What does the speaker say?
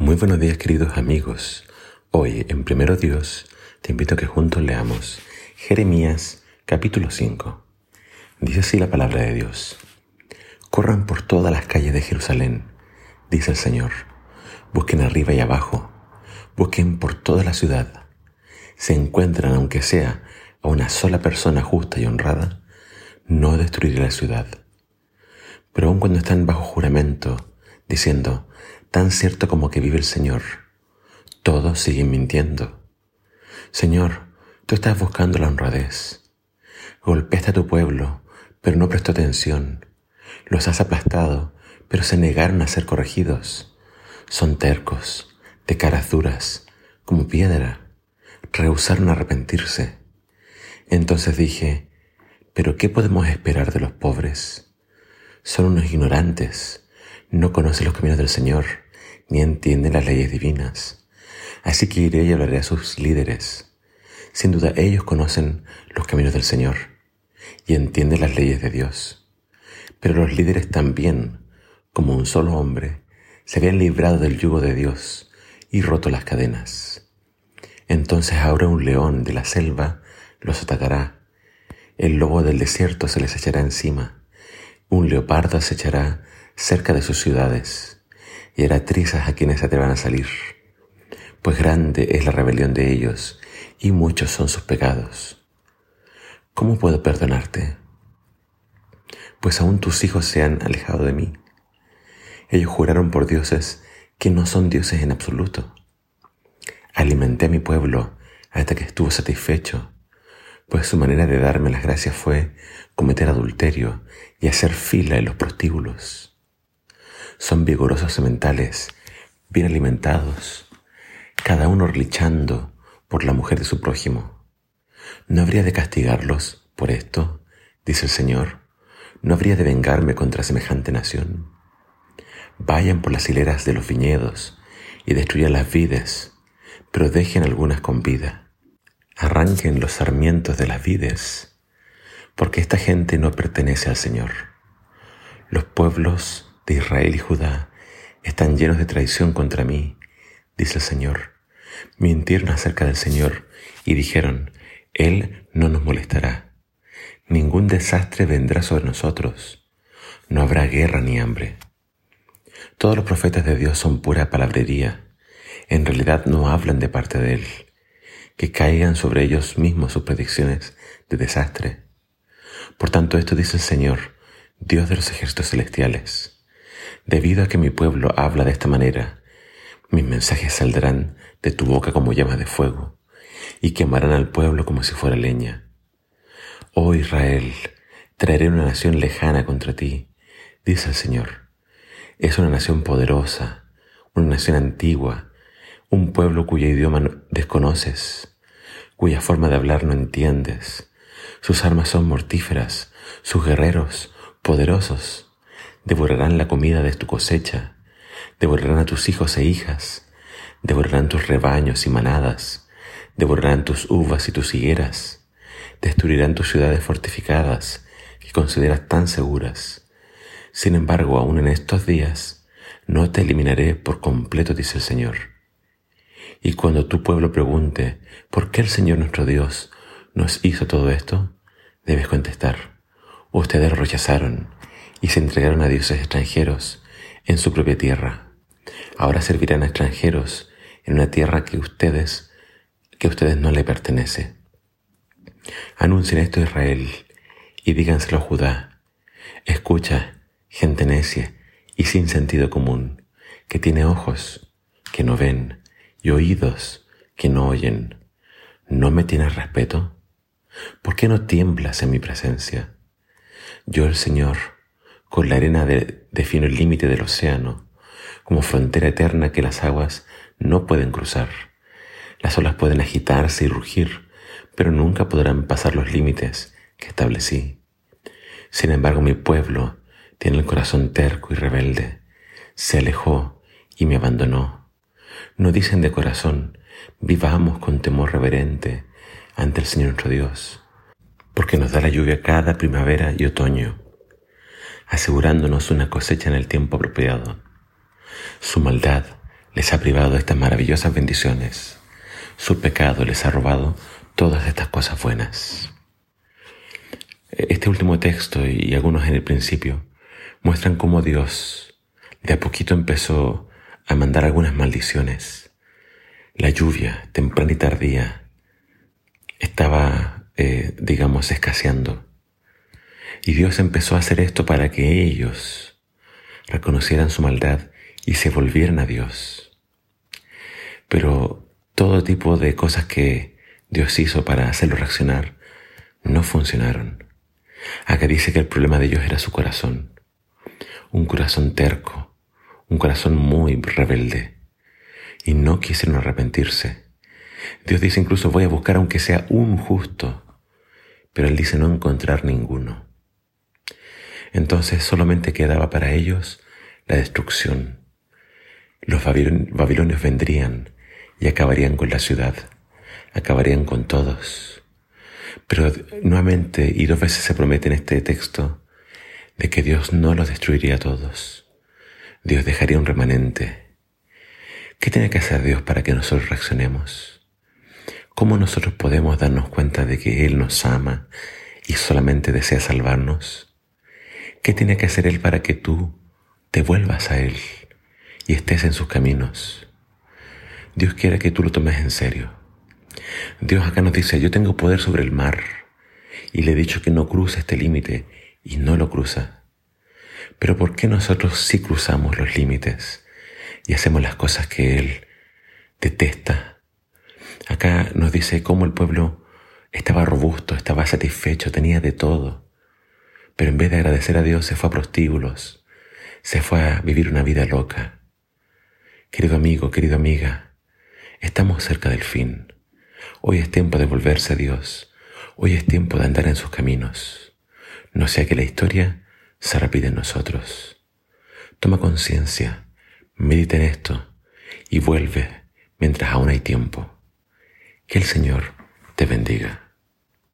Muy buenos días queridos amigos. Hoy en Primero Dios te invito a que juntos leamos Jeremías capítulo 5. Dice así la palabra de Dios. Corran por todas las calles de Jerusalén, dice el Señor. Busquen arriba y abajo. Busquen por toda la ciudad. Se encuentran, aunque sea a una sola persona justa y honrada, no destruiré la ciudad. Pero aun cuando están bajo juramento, diciendo, tan cierto como que vive el Señor. Todos siguen mintiendo. Señor, tú estás buscando la honradez. Golpeaste a tu pueblo, pero no prestó atención. Los has aplastado, pero se negaron a ser corregidos. Son tercos, de caras duras, como piedra. Rehusaron arrepentirse. Entonces dije, ¿pero qué podemos esperar de los pobres? Son unos ignorantes no conoce los caminos del Señor, ni entiende las leyes divinas. Así que iré y hablaré a sus líderes. Sin duda ellos conocen los caminos del Señor y entienden las leyes de Dios. Pero los líderes también, como un solo hombre, se habían librado del yugo de Dios y roto las cadenas. Entonces ahora un león de la selva los atacará, el lobo del desierto se les echará encima, un leopardo acechará cerca de sus ciudades y hará trizas a quienes se atrevan a salir, pues grande es la rebelión de ellos y muchos son sus pecados. ¿Cómo puedo perdonarte? Pues aún tus hijos se han alejado de mí. Ellos juraron por dioses que no son dioses en absoluto. Alimenté a mi pueblo hasta que estuvo satisfecho, pues su manera de darme las gracias fue cometer adulterio y hacer fila en los prostíbulos son vigorosos sementales, bien alimentados, cada uno relichando por la mujer de su prójimo. ¿No habría de castigarlos por esto? dice el Señor. ¿No habría de vengarme contra semejante nación? Vayan por las hileras de los viñedos y destruyan las vides, pero dejen algunas con vida. Arranquen los sarmientos de las vides, porque esta gente no pertenece al Señor. Los pueblos de Israel y Judá están llenos de traición contra mí, dice el Señor. Mintieron acerca del Señor y dijeron, Él no nos molestará. Ningún desastre vendrá sobre nosotros. No habrá guerra ni hambre. Todos los profetas de Dios son pura palabrería. En realidad no hablan de parte de Él. Que caigan sobre ellos mismos sus predicciones de desastre. Por tanto, esto dice el Señor, Dios de los ejércitos celestiales. Debido a que mi pueblo habla de esta manera, mis mensajes saldrán de tu boca como llamas de fuego y quemarán al pueblo como si fuera leña. Oh Israel, traeré una nación lejana contra ti, dice el Señor. Es una nación poderosa, una nación antigua, un pueblo cuyo idioma desconoces, cuya forma de hablar no entiendes. Sus armas son mortíferas, sus guerreros poderosos devorarán la comida de tu cosecha, devorarán a tus hijos e hijas, devorarán tus rebaños y manadas, devorarán tus uvas y tus higueras, destruirán tus ciudades fortificadas que consideras tan seguras. Sin embargo, aún en estos días, no te eliminaré por completo, dice el Señor. Y cuando tu pueblo pregunte, ¿por qué el Señor nuestro Dios nos hizo todo esto? Debes contestar, ustedes rechazaron y se entregaron a dioses extranjeros en su propia tierra. Ahora servirán a extranjeros en una tierra que ustedes, que a ustedes no le pertenece. Anuncien esto a Israel y díganselo a Judá. Escucha, gente necia y sin sentido común, que tiene ojos que no ven y oídos que no oyen. ¿No me tienes respeto? ¿Por qué no tiemblas en mi presencia? Yo el Señor, con la arena defino el límite del océano, como frontera eterna que las aguas no pueden cruzar. Las olas pueden agitarse y rugir, pero nunca podrán pasar los límites que establecí. Sin embargo, mi pueblo tiene el corazón terco y rebelde. Se alejó y me abandonó. No dicen de corazón, vivamos con temor reverente ante el Señor nuestro Dios, porque nos da la lluvia cada primavera y otoño asegurándonos una cosecha en el tiempo apropiado. Su maldad les ha privado de estas maravillosas bendiciones. Su pecado les ha robado todas estas cosas buenas. Este último texto y algunos en el principio muestran cómo Dios de a poquito empezó a mandar algunas maldiciones. La lluvia, temprana y tardía, estaba, eh, digamos, escaseando. Y Dios empezó a hacer esto para que ellos reconocieran su maldad y se volvieran a Dios. Pero todo tipo de cosas que Dios hizo para hacerlo reaccionar no funcionaron. Acá dice que el problema de ellos era su corazón. Un corazón terco, un corazón muy rebelde. Y no quisieron arrepentirse. Dios dice incluso voy a buscar aunque sea un justo. Pero Él dice no encontrar ninguno. Entonces solamente quedaba para ellos la destrucción. Los babilonios vendrían y acabarían con la ciudad, acabarían con todos. Pero nuevamente y dos veces se promete en este texto de que Dios no los destruiría a todos. Dios dejaría un remanente. ¿Qué tiene que hacer Dios para que nosotros reaccionemos? ¿Cómo nosotros podemos darnos cuenta de que Él nos ama y solamente desea salvarnos? ¿Qué tiene que hacer Él para que tú te vuelvas a Él y estés en sus caminos? Dios quiere que tú lo tomes en serio. Dios acá nos dice, yo tengo poder sobre el mar y le he dicho que no cruce este límite y no lo cruza. Pero ¿por qué nosotros sí cruzamos los límites y hacemos las cosas que Él detesta? Acá nos dice cómo el pueblo estaba robusto, estaba satisfecho, tenía de todo. Pero en vez de agradecer a Dios se fue a prostíbulos, se fue a vivir una vida loca. Querido amigo, querida amiga, estamos cerca del fin. Hoy es tiempo de volverse a Dios. Hoy es tiempo de andar en sus caminos. No sea que la historia se repita en nosotros. Toma conciencia, medita en esto y vuelve mientras aún hay tiempo. Que el Señor te bendiga.